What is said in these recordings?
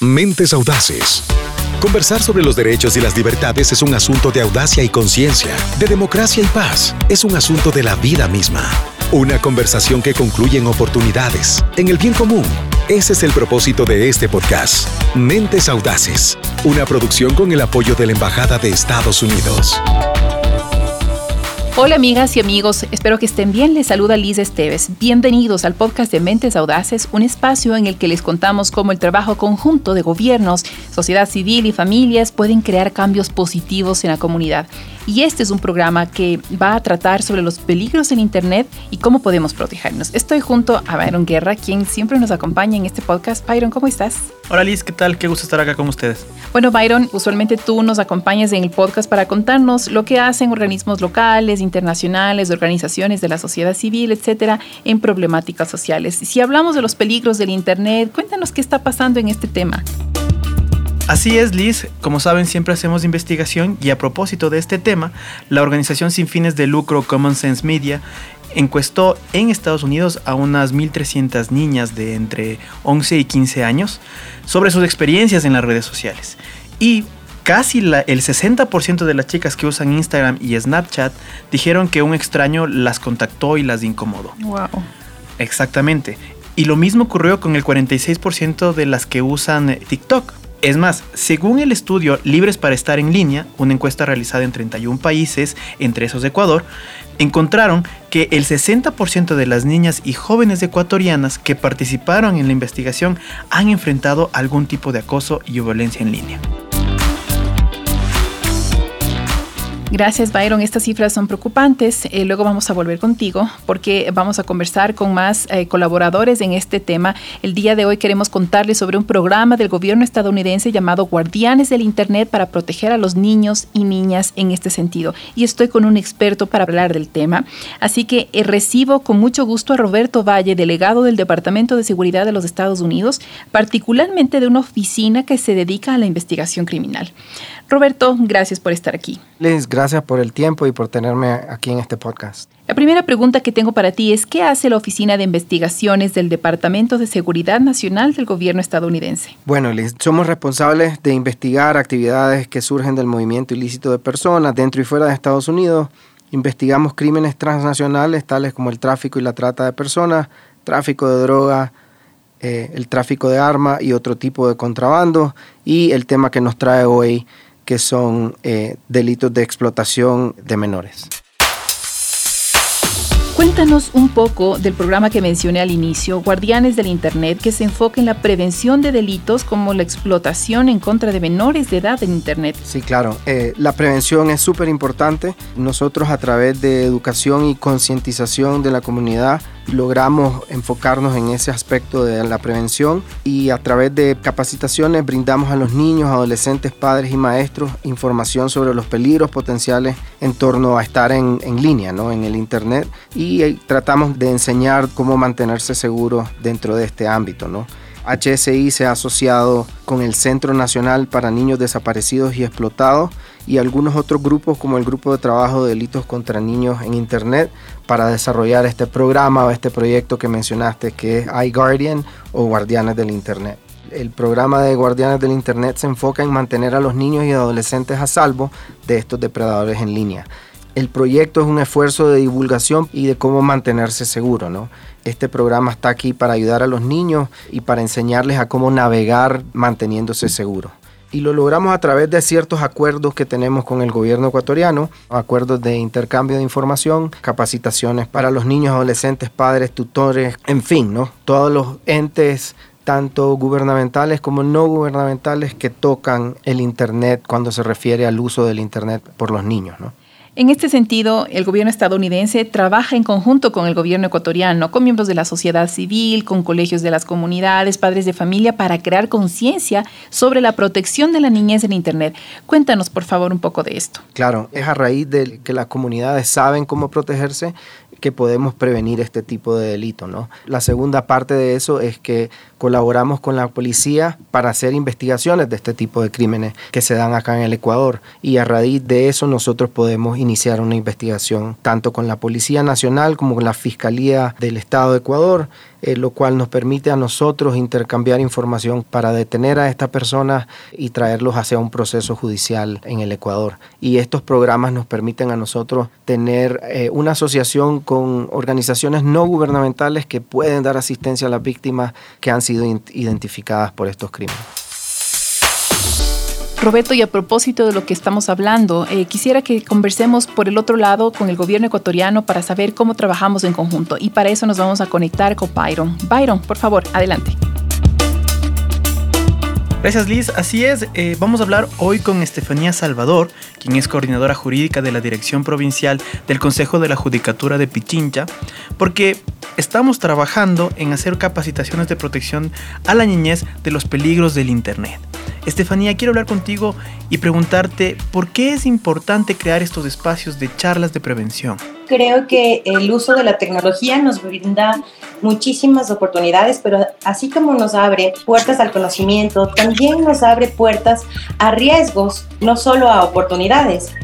Mentes Audaces. Conversar sobre los derechos y las libertades es un asunto de audacia y conciencia, de democracia y paz. Es un asunto de la vida misma. Una conversación que concluye en oportunidades, en el bien común. Ese es el propósito de este podcast. Mentes Audaces. Una producción con el apoyo de la Embajada de Estados Unidos. Hola amigas y amigos, espero que estén bien. Les saluda Liz Esteves. Bienvenidos al podcast de Mentes Audaces, un espacio en el que les contamos cómo el trabajo conjunto de gobiernos, sociedad civil y familias pueden crear cambios positivos en la comunidad. Y este es un programa que va a tratar sobre los peligros en Internet y cómo podemos protegernos. Estoy junto a Byron Guerra, quien siempre nos acompaña en este podcast. Byron, ¿cómo estás? Hola Liz, ¿qué tal? Qué gusto estar acá con ustedes. Bueno, Byron, usualmente tú nos acompañas en el podcast para contarnos lo que hacen organismos locales, internacionales, organizaciones de la sociedad civil, etcétera, en problemáticas sociales. Si hablamos de los peligros del Internet, cuéntanos qué está pasando en este tema. Así es, Liz. Como saben, siempre hacemos investigación y a propósito de este tema, la organización sin fines de lucro Common Sense Media encuestó en Estados Unidos a unas 1.300 niñas de entre 11 y 15 años sobre sus experiencias en las redes sociales. Y casi el 60% de las chicas que usan Instagram y Snapchat dijeron que un extraño las contactó y las incomodó. Wow. Exactamente. Y lo mismo ocurrió con el 46% de las que usan TikTok. Es más, según el estudio Libres para estar en línea, una encuesta realizada en 31 países, entre esos Ecuador, encontraron que el 60% de las niñas y jóvenes ecuatorianas que participaron en la investigación han enfrentado algún tipo de acoso y violencia en línea. Gracias, Byron. Estas cifras son preocupantes. Eh, luego vamos a volver contigo porque vamos a conversar con más eh, colaboradores en este tema. El día de hoy queremos contarles sobre un programa del gobierno estadounidense llamado Guardianes del Internet para proteger a los niños y niñas en este sentido. Y estoy con un experto para hablar del tema. Así que eh, recibo con mucho gusto a Roberto Valle, delegado del Departamento de Seguridad de los Estados Unidos, particularmente de una oficina que se dedica a la investigación criminal. Roberto, gracias por estar aquí. Liz, gracias por el tiempo y por tenerme aquí en este podcast. La primera pregunta que tengo para ti es, ¿qué hace la Oficina de Investigaciones del Departamento de Seguridad Nacional del Gobierno estadounidense? Bueno, Liz, somos responsables de investigar actividades que surgen del movimiento ilícito de personas dentro y fuera de Estados Unidos. Investigamos crímenes transnacionales tales como el tráfico y la trata de personas, tráfico de drogas, eh, el tráfico de armas y otro tipo de contrabando. Y el tema que nos trae hoy, que son eh, delitos de explotación de menores. Cuéntanos un poco del programa que mencioné al inicio, Guardianes del Internet, que se enfoca en la prevención de delitos como la explotación en contra de menores de edad en Internet. Sí, claro. Eh, la prevención es súper importante. Nosotros a través de educación y concientización de la comunidad logramos enfocarnos en ese aspecto de la prevención y a través de capacitaciones brindamos a los niños, adolescentes, padres y maestros información sobre los peligros potenciales en torno a estar en, línea, ¿no? en el Internet y tratamos de enseñar cómo mantenerse seguros dentro de este ámbito. ¿no? HSI se ha asociado con el Centro Nacional para Niños Desaparecidos y Explotados y algunos otros grupos como el Grupo de Trabajo de Delitos contra Niños en Internet para desarrollar este programa o este proyecto que mencionaste que es iGuardian o Guardianes del Internet. El programa de Guardianes del Internet se enfoca en mantener a los niños y adolescentes a salvo de estos depredadores en línea. El proyecto es un esfuerzo de divulgación y de cómo mantenerse seguro, ¿no? Este programa está aquí para ayudar a los niños y para enseñarles a cómo navegar manteniéndose seguros. Y lo logramos a través de ciertos acuerdos que tenemos con el gobierno ecuatoriano, acuerdos de intercambio de información, capacitaciones para los niños, adolescentes, padres, tutores, en fin, ¿no? Todos los entes tanto gubernamentales como no gubernamentales que tocan el Internet cuando se refiere al uso del Internet por los niños, ¿no? En este sentido, el gobierno estadounidense trabaja en conjunto con el gobierno ecuatoriano, con miembros de la sociedad civil, con colegios de las comunidades, padres de familia, para crear conciencia sobre la protección de la niñez en Internet. Cuéntanos, por favor, un poco de esto. Claro, es a raíz de que las comunidades saben cómo protegerse que podemos prevenir este tipo de delito, ¿no? La segunda parte de eso es que colaboramos con la policía para hacer investigaciones de este tipo de crímenes que se dan acá en el Ecuador. Y a raíz de eso nosotros podemos iniciar una investigación tanto con la Policía Nacional como con la Fiscalía del Estado de Ecuador eh, lo cual nos permite a nosotros intercambiar información para detener a esta persona y traerlos hacia un proceso judicial en el Ecuador. Y estos programas nos permiten a nosotros tener eh, una asociación con organizaciones no gubernamentales que pueden dar asistencia a las víctimas que han sido identificadas por estos crímenes. Roberto, y a propósito de lo que estamos hablando, eh, quisiera que conversemos por el otro lado con el gobierno ecuatoriano para saber cómo trabajamos en conjunto. Y para eso nos vamos a conectar con Byron. Byron, por favor, adelante. Gracias Liz, así es, eh, vamos a hablar hoy con Estefanía Salvador, quien es coordinadora jurídica de la Dirección Provincial del Consejo de la Judicatura de Pichincha, porque estamos trabajando en hacer capacitaciones de protección a la niñez de los peligros del Internet. Estefanía, quiero hablar contigo y preguntarte por qué es importante crear estos espacios de charlas de prevención. Creo que el uso de la tecnología nos brinda muchísimas oportunidades, pero así como nos abre puertas al conocimiento, también nos abre puertas a riesgos, no solo a oportunidades.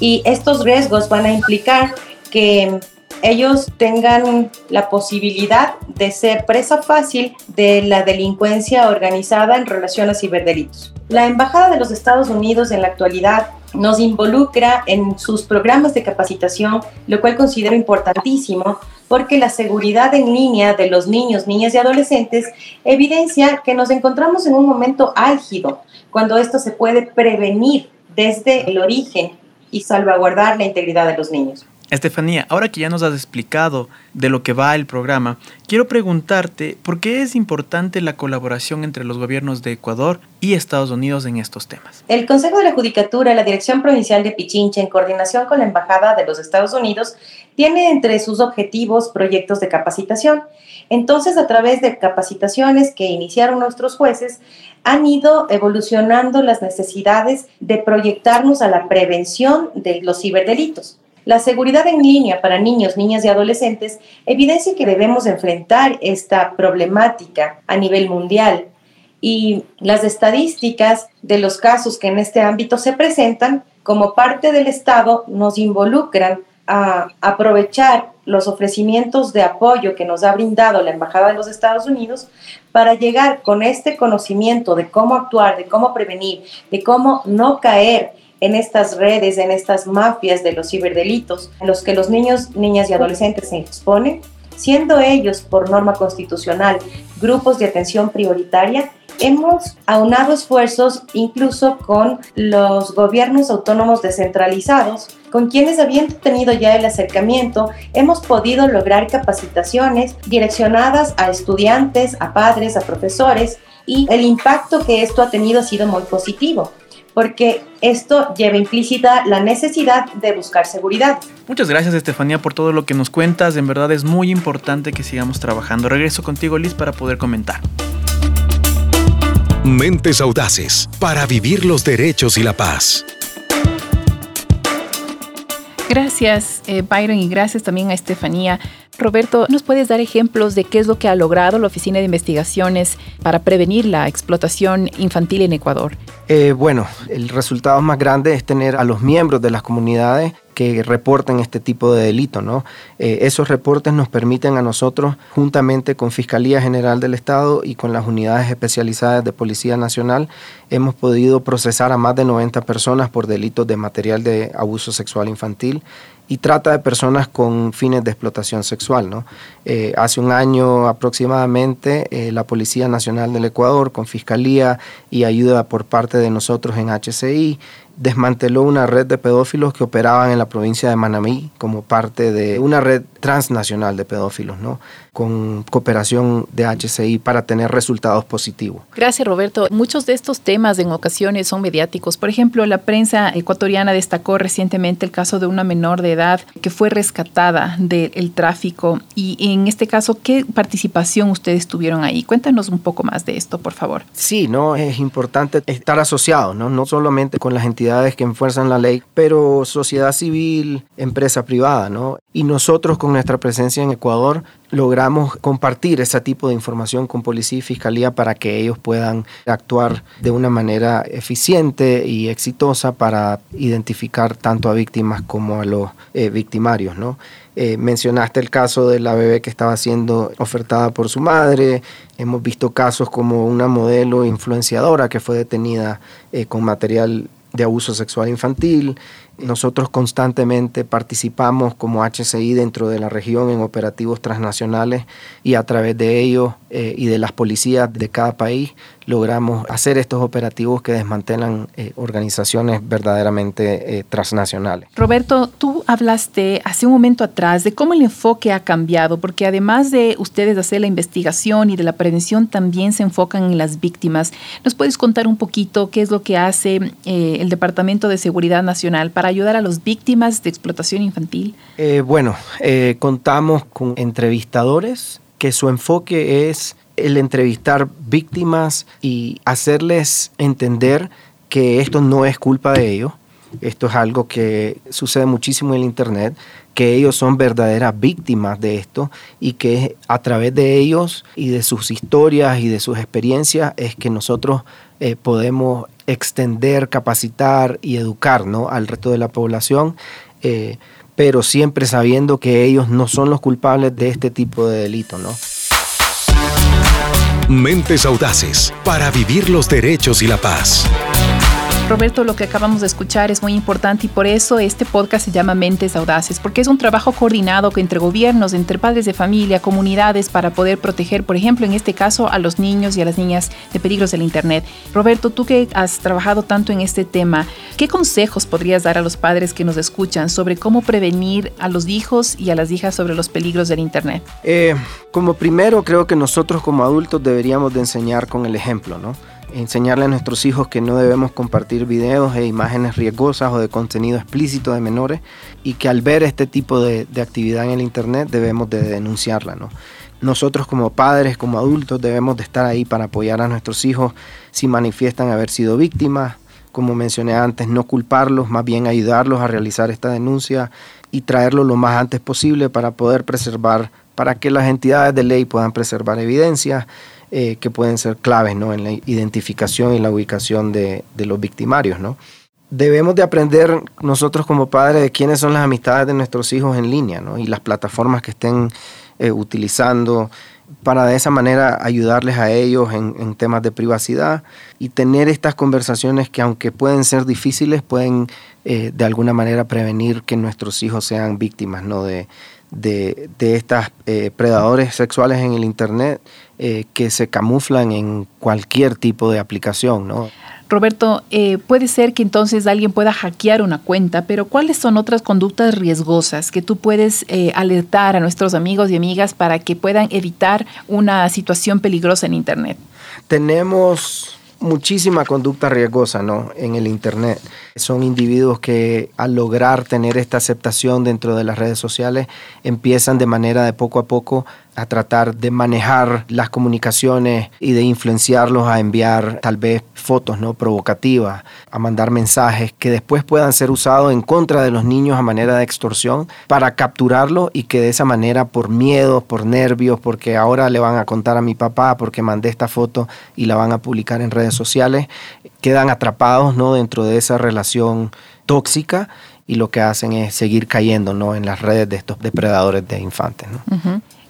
Y estos riesgos van a implicar que ellos tengan la posibilidad de ser presa fácil de la delincuencia organizada en relación a ciberdelitos. La Embajada de los Estados Unidos en la actualidad nos involucra en sus programas de capacitación, lo cual considero importantísimo porque la seguridad en línea de los niños, niñas y adolescentes evidencia que nos encontramos en un momento álgido, cuando esto se puede prevenir desde el origen y salvaguardar la integridad de los niños. Estefanía, ahora que ya nos has explicado de lo que va el programa, quiero preguntarte por qué es importante la colaboración entre los gobiernos de Ecuador y Estados Unidos en estos temas. El Consejo de la Judicatura, la Dirección Provincial de Pichincha, en coordinación con la Embajada de los Estados Unidos, tiene entre sus objetivos proyectos de capacitación. Entonces, a través de capacitaciones que iniciaron nuestros jueces, han ido evolucionando las necesidades de proyectarnos a la prevención de los ciberdelitos. La seguridad en línea para niños, niñas y adolescentes evidencia que debemos enfrentar esta problemática a nivel mundial. Y las estadísticas de los casos que en este ámbito se presentan como parte del Estado nos involucran a aprovechar los ofrecimientos de apoyo que nos ha brindado la Embajada de los Estados Unidos para llegar con este conocimiento de cómo actuar, de cómo prevenir, de cómo no caer en estas redes, en estas mafias de los ciberdelitos, en los que los niños, niñas y adolescentes se exponen, siendo ellos, por norma constitucional, grupos de atención prioritaria, hemos aunado esfuerzos incluso con los gobiernos autónomos descentralizados, con quienes habiendo tenido ya el acercamiento, hemos podido lograr capacitaciones direccionadas a estudiantes, a padres, a profesores, y el impacto que esto ha tenido ha sido muy positivo porque esto lleva implícita la necesidad de buscar seguridad. Muchas gracias Estefanía por todo lo que nos cuentas, en verdad es muy importante que sigamos trabajando. Regreso contigo Liz para poder comentar. Mentes audaces para vivir los derechos y la paz. Gracias, eh, Byron, y gracias también a Estefanía. Roberto, ¿nos puedes dar ejemplos de qué es lo que ha logrado la Oficina de Investigaciones para prevenir la explotación infantil en Ecuador? Eh, bueno, el resultado más grande es tener a los miembros de las comunidades que reporten este tipo de delito. ¿no? Eh, esos reportes nos permiten a nosotros, juntamente con Fiscalía General del Estado y con las unidades especializadas de Policía Nacional, hemos podido procesar a más de 90 personas por delitos de material de abuso sexual infantil y trata de personas con fines de explotación sexual. ¿no? Eh, hace un año aproximadamente eh, la Policía Nacional del Ecuador, con Fiscalía y ayuda por parte de nosotros en HCI, desmanteló una red de pedófilos que operaban en la provincia de Manamí como parte de una red transnacional de pedófilos, ¿no? con cooperación de HCI para tener resultados positivos. Gracias, Roberto. Muchos de estos temas en ocasiones son mediáticos. Por ejemplo, la prensa ecuatoriana destacó recientemente el caso de una menor de edad que fue rescatada del tráfico. Y en este caso, ¿qué participación ustedes tuvieron ahí? Cuéntanos un poco más de esto, por favor. Sí, no es importante estar asociado, no, no solamente con las entidades que enfuerzan la ley, pero sociedad civil, empresa privada, ¿no? Y nosotros con nuestra presencia en Ecuador logramos compartir ese tipo de información con policía y fiscalía para que ellos puedan actuar de una manera eficiente y exitosa para identificar tanto a víctimas como a los eh, victimarios, ¿no? Eh, mencionaste el caso de la bebé que estaba siendo ofertada por su madre. Hemos visto casos como una modelo influenciadora que fue detenida eh, con material de abuso sexual infantil. Nosotros constantemente participamos como HCI dentro de la región en operativos transnacionales y a través de ellos eh, y de las policías de cada país logramos hacer estos operativos que desmantelan eh, organizaciones verdaderamente eh, transnacionales. Roberto, tú hablaste hace un momento atrás de cómo el enfoque ha cambiado, porque además de ustedes hacer la investigación y de la prevención, también se enfocan en las víctimas. ¿Nos puedes contar un poquito qué es lo que hace el Departamento de Seguridad Nacional para ayudar a las víctimas de explotación infantil? bueno, contamos con entrevistadores que su enfoque es el entrevistar víctimas y hacerles entender que esto no es culpa de ellos, esto es algo que sucede muchísimo en el Internet, que ellos son verdaderas víctimas de esto y que a través de ellos y de sus historias y de sus experiencias es que nosotros eh, podemos extender, capacitar y educar al resto de la población. Eh, pero siempre sabiendo que ellos no son los culpables de este tipo de delito, ¿no? Mentes audaces para vivir los derechos y la paz. Roberto, lo que acabamos de escuchar es muy importante y por eso este podcast se llama Mentes Audaces, porque es un trabajo coordinado entre gobiernos, entre padres de familia, comunidades, para poder proteger, por ejemplo, en este caso, a los niños y a las niñas de peligros del Internet. Roberto, tú que has trabajado tanto en este tema, ¿qué consejos podrías dar a los padres que nos escuchan sobre cómo prevenir a los hijos y a las hijas sobre los peligros del Internet? Eh, como primero, creo que nosotros como adultos deberíamos de enseñar con el ejemplo, ¿no? Enseñarle a nuestros hijos que no debemos compartir videos e imágenes riesgosas o de contenido explícito de menores y que al ver este tipo de, actividad en el Internet debemos de denunciarla. ¿no? Nosotros como padres, como adultos, debemos de estar ahí para apoyar a nuestros hijos si manifiestan haber sido víctimas. Como mencioné antes, no culparlos, más bien ayudarlos a realizar esta denuncia y traerlo lo más antes posible para poder preservar, para que las entidades de ley puedan preservar evidencia eh, que pueden ser claves ¿no? en la identificación y la ubicación de, los victimarios. ¿no? Debemos de aprender nosotros como padres de quiénes son las amistades de nuestros hijos en línea y las plataformas que estén eh, utilizando para de esa manera ayudarles a ellos en, temas de privacidad y tener estas conversaciones que aunque pueden ser difíciles, pueden eh, de alguna manera prevenir que nuestros hijos sean víctimas ¿no? de, de, de estos eh, predadores sexuales en el Internet eh, que se camuflan en cualquier tipo de aplicación, ¿no? Roberto, eh, puede ser que entonces alguien pueda hackear una cuenta, pero ¿cuáles son otras conductas riesgosas que tú puedes alertar a nuestros amigos y amigas para que puedan evitar una situación peligrosa en Internet? Tenemos muchísima conducta riesgosa ¿no? en el Internet. Son individuos que al lograr tener esta aceptación dentro de las redes sociales empiezan de manera de poco a poco a tratar de manejar las comunicaciones y de influenciarlos a enviar tal vez fotos no provocativas, a mandar mensajes que después puedan ser usados en contra de los niños a manera de extorsión para capturarlo y que de esa manera por miedo, por nervios, porque ahora le van a contar a mi papá porque mandé esta foto y la van a publicar en redes sociales, quedan atrapados no dentro de esa relación tóxica y lo que hacen es seguir cayendo ¿no? en las redes de estos depredadores de infantes.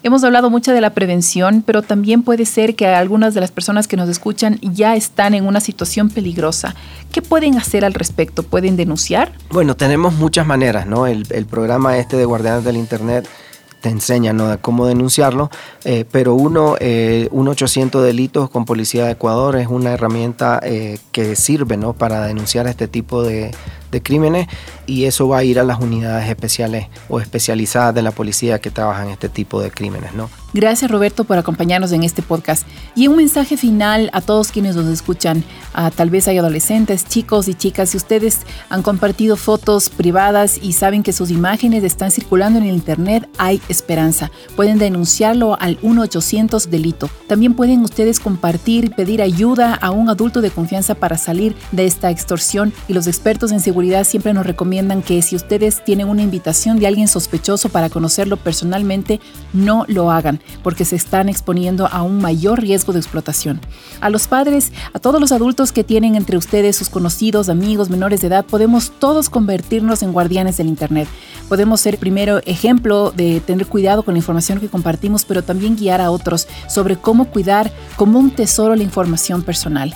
Hemos hablado mucho de la prevención, pero también puede ser que algunas de las personas que nos escuchan ya están en una situación peligrosa. ¿Qué pueden hacer al respecto? ¿Pueden denunciar? Bueno, tenemos muchas maneras, ¿no? El, programa este de Guardianes del Internet te enseña ¿no? cómo denunciarlo, eh, pero uno, eh, un 800 delitos con Policía de Ecuador es una herramienta eh, que sirve ¿no? para denunciar este tipo de, de, crímenes y eso va a ir a las unidades especiales o especializadas de la policía que trabajan este tipo de crímenes. ¿no? Gracias Roberto por acompañarnos en este podcast. Y un mensaje final a todos quienes nos escuchan, a, tal vez hay adolescentes, chicos y chicas, si ustedes han compartido fotos privadas y saben que sus imágenes están circulando en el Internet, hay esperanza. Pueden denunciarlo al 1-800 delito. También pueden ustedes compartir y pedir ayuda a un adulto de confianza para salir de esta extorsión y los expertos en seguridad siempre nos recomiendan que si ustedes tienen una invitación de alguien sospechoso para conocerlo personalmente, no lo hagan porque se están exponiendo a un mayor riesgo de explotación. A los padres, a todos los adultos que tienen entre ustedes sus conocidos, amigos, menores de edad, podemos todos convertirnos en guardianes del Internet. Podemos ser primero ejemplo de tener cuidado con la información que compartimos, pero también guiar a otros sobre cómo cuidar como un tesoro la información personal.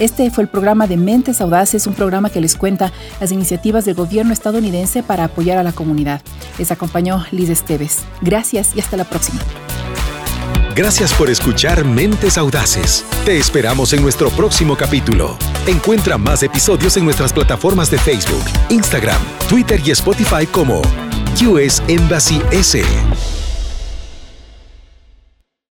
Este fue el programa de Mentes Audaces, un programa que les cuenta las iniciativas del gobierno estadounidense para apoyar a la comunidad. Les acompañó Liz Esteves. Gracias y hasta la próxima. Gracias por escuchar Mentes Audaces. Te esperamos en nuestro próximo capítulo. Encuentra más episodios en nuestras plataformas de Facebook, Instagram, Twitter y Spotify como US Embassy S.